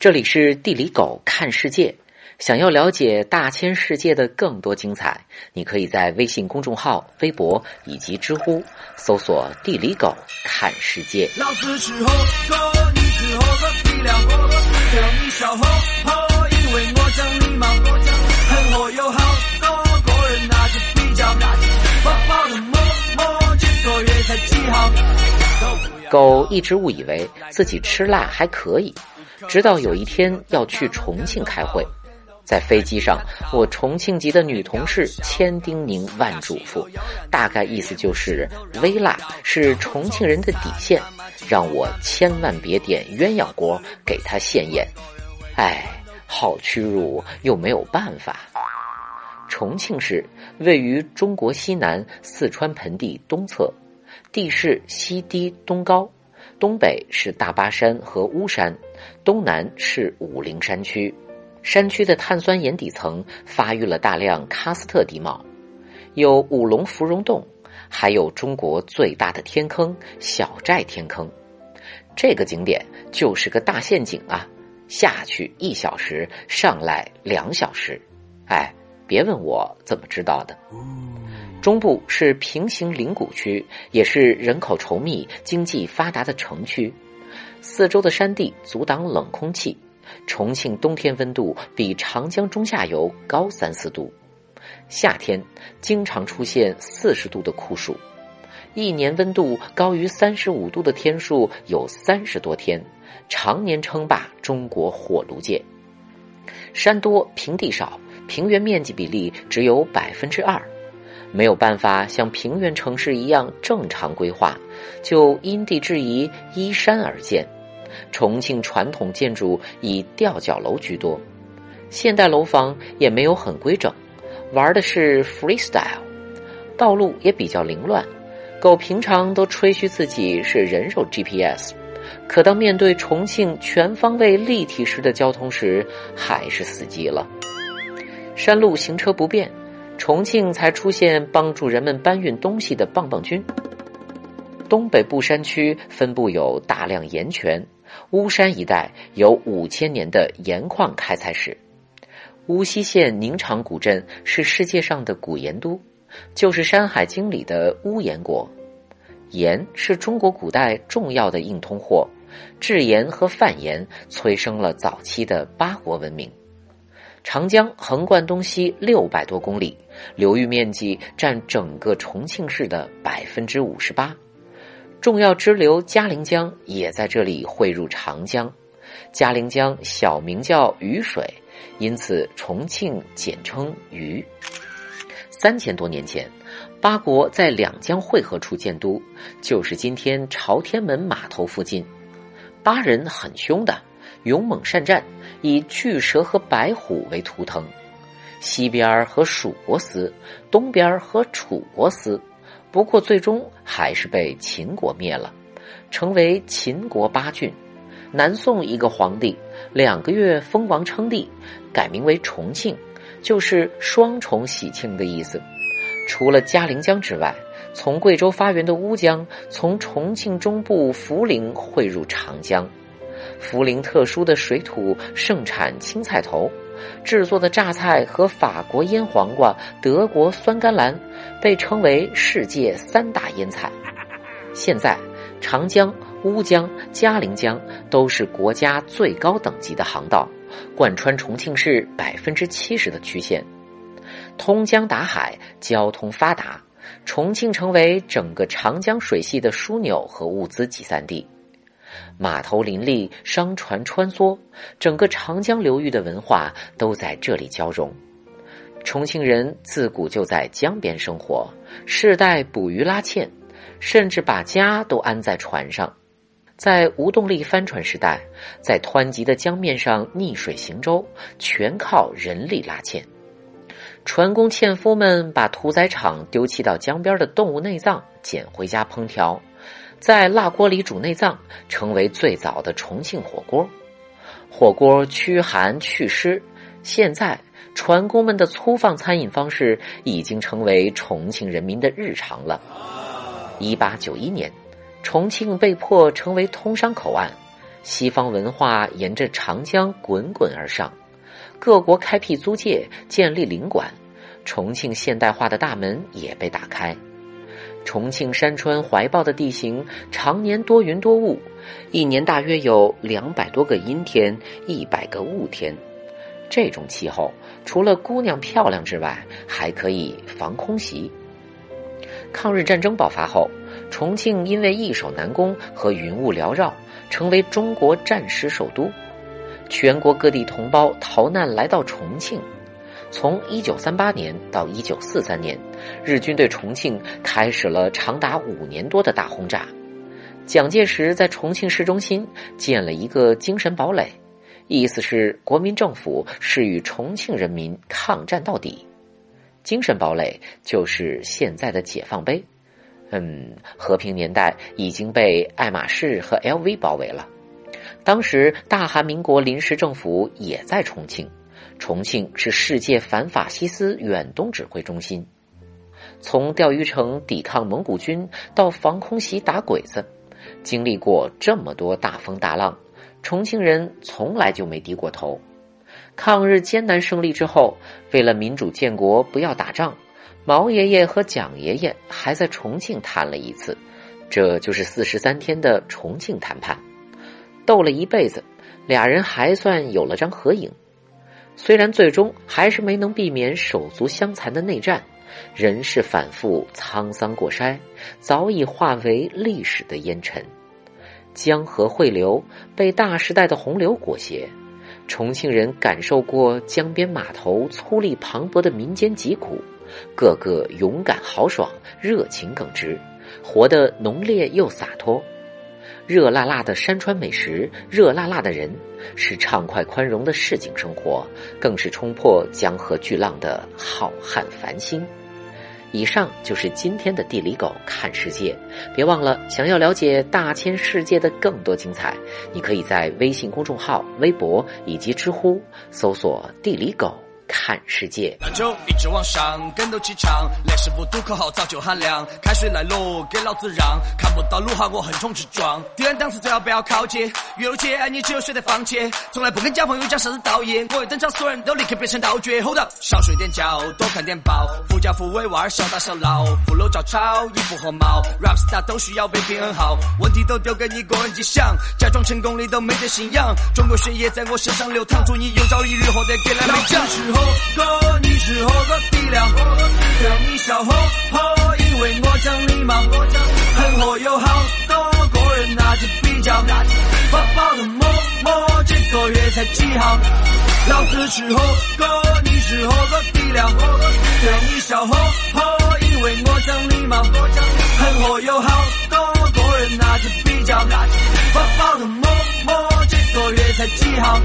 这里是地理狗看世界。想要了解大千世界的更多精彩，你可以在微信公众号、微博以及知乎搜索“地理狗看世界”。老子是猴哥，你是猴哥，比两猴哥，叫你小猴猴，因为我讲礼貌，很火有好多个人那就比较，宝宝的摸摸这个月才几号？狗一直误以为自己吃辣还可以。直到有一天要去重庆开会，在飞机上，我重庆籍的女同事千叮咛万嘱咐，大概意思就是微辣是重庆人的底线，让我千万别点鸳鸯锅给她现眼。哎，好屈辱又没有办法。重庆市位于中国西南四川盆地东侧，地势西低东高。东北是大巴山和巫山，东南是武陵山区。山区的碳酸盐底层发育了大量喀斯特地貌，有五龙芙蓉洞，还有中国最大的天坑小寨天坑。这个景点就是个大陷阱啊！下去一小时，上来两小时。哎，别问我怎么知道的。中部是平行岭谷区，也是人口稠密、经济发达的城区。四周的山地阻挡冷空气，重庆冬天温度比长江中下游高三四度，夏天经常出现四十度的酷暑，一年温度高于三十五度的天数有三十多天，常年称霸中国火炉界。山多平地少，平原面积比例只有百分之二。没有办法像平原城市一样正常规划，就因地制宜依山而建。重庆传统建筑以吊脚楼居多，现代楼房也没有很规整，玩的是 freestyle。道路也比较凌乱，狗平常都吹嘘自己是人肉 GPS，可当面对重庆全方位立体式的交通时，还是死机了。山路行车不便。重庆才出现帮助人们搬运东西的棒棒军。东北部山区分布有大量盐泉，巫山一带有五千年的盐矿开采史。巫溪县宁长古镇是世界上的古盐都，就是《山海经》里的巫盐国。盐是中国古代重要的硬通货，制盐和贩盐催生了早期的八国文明。长江横贯东西六百多公里。流域面积占整个重庆市的百分之五十八，重要支流嘉陵江也在这里汇入长江。嘉陵江小名叫渝水，因此重庆简称渝。三千多年前，八国在两江汇合处建都，就是今天朝天门码头附近。八人很凶的，勇猛善战，以巨蛇和白虎为图腾。西边和蜀国撕，东边和楚国撕，不过最终还是被秦国灭了，成为秦国八郡。南宋一个皇帝两个月封王称帝，改名为重庆，就是双重喜庆的意思。除了嘉陵江之外，从贵州发源的乌江从重庆中部涪陵汇入长江。涪陵特殊的水土盛产青菜头。制作的榨菜和法国腌黄瓜、德国酸甘蓝，被称为世界三大腌菜。现在，长江、乌江、嘉陵江都是国家最高等级的航道，贯穿重庆市百分之七十的区县，通江达海，交通发达，重庆成为整个长江水系的枢纽和物资集散地。码头林立，商船穿梭，整个长江流域的文化都在这里交融。重庆人自古就在江边生活，世代捕鱼拉纤，甚至把家都安在船上。在无动力帆船时代，在湍急的江面上逆水行舟，全靠人力拉纤。船工纤夫们把屠宰场丢弃到江边的动物内脏捡回家烹调。在辣锅里煮内脏，成为最早的重庆火锅。火锅驱寒祛湿，现在船工们的粗放餐饮方式已经成为重庆人民的日常了。一八九一年，重庆被迫成为通商口岸，西方文化沿着长江滚滚而上，各国开辟租界，建立领馆，重庆现代化的大门也被打开。重庆山川怀抱的地形常年多云多雾，一年大约有两百多个阴天，一百个雾天。这种气候除了姑娘漂亮之外，还可以防空袭。抗日战争爆发后，重庆因为易守难攻和云雾缭绕，成为中国战时首都。全国各地同胞逃难来到重庆。从一九三八年到一九四三年，日军对重庆开始了长达五年多的大轰炸。蒋介石在重庆市中心建了一个精神堡垒，意思是国民政府是与重庆人民抗战到底。精神堡垒就是现在的解放碑。嗯，和平年代已经被爱马仕和 LV 包围了。当时大韩民国临时政府也在重庆。重庆是世界反法西斯远东指挥中心。从钓鱼城抵抗蒙古军到防空袭打鬼子，经历过这么多大风大浪，重庆人从来就没低过头。抗日艰难胜利之后，为了民主建国，不要打仗，毛爷爷和蒋爷爷还在重庆谈了一次，这就是四十三天的重庆谈判。斗了一辈子，俩人还算有了张合影。虽然最终还是没能避免手足相残的内战，人事反复，沧桑过筛，早已化为历史的烟尘。江河汇流，被大时代的洪流裹挟。重庆人感受过江边码头粗粝磅礴的民间疾苦，个个勇敢豪爽，热情耿直，活得浓烈又洒脱。热辣辣的山川美食，热辣辣的人，是畅快宽容的市井生活，更是冲破江河巨浪的浩瀚繁星。以上就是今天的地理狗看世界，别忘了，想要了解大千世界的更多精彩，你可以在微信公众号、微博以及知乎搜索“地理狗”。看世界，那就一直往上，跟斗气场，烈士不读口号早就喊亮，开水来喽，给老子让，看不到路哈，我横冲直撞，敌人档次最好不要靠近，越路接你只有选择放弃，从来不跟交朋友讲啥子道义，我一登场，所有人都立刻变成道具，Hold up，少睡点觉，多看点报，富家富为娃儿小打小闹，富楼照抄，衣服和帽，rap star 都需要被平衡好，问题都丢给你个人去想，假装成功你都没得信仰，中国血液在我身上流淌，祝你有朝一日获得给蓝莓奖。哥，你是何个底料？让你笑呵呵，因为我讲礼貌。很火有好多个人拿起比较，发包的么么，这个月才几号？老子是何哥，你是何个底料？让你笑呵呵，因为我讲礼貌。很火有好多个人拿起比较，发包的么么，这个月才几号？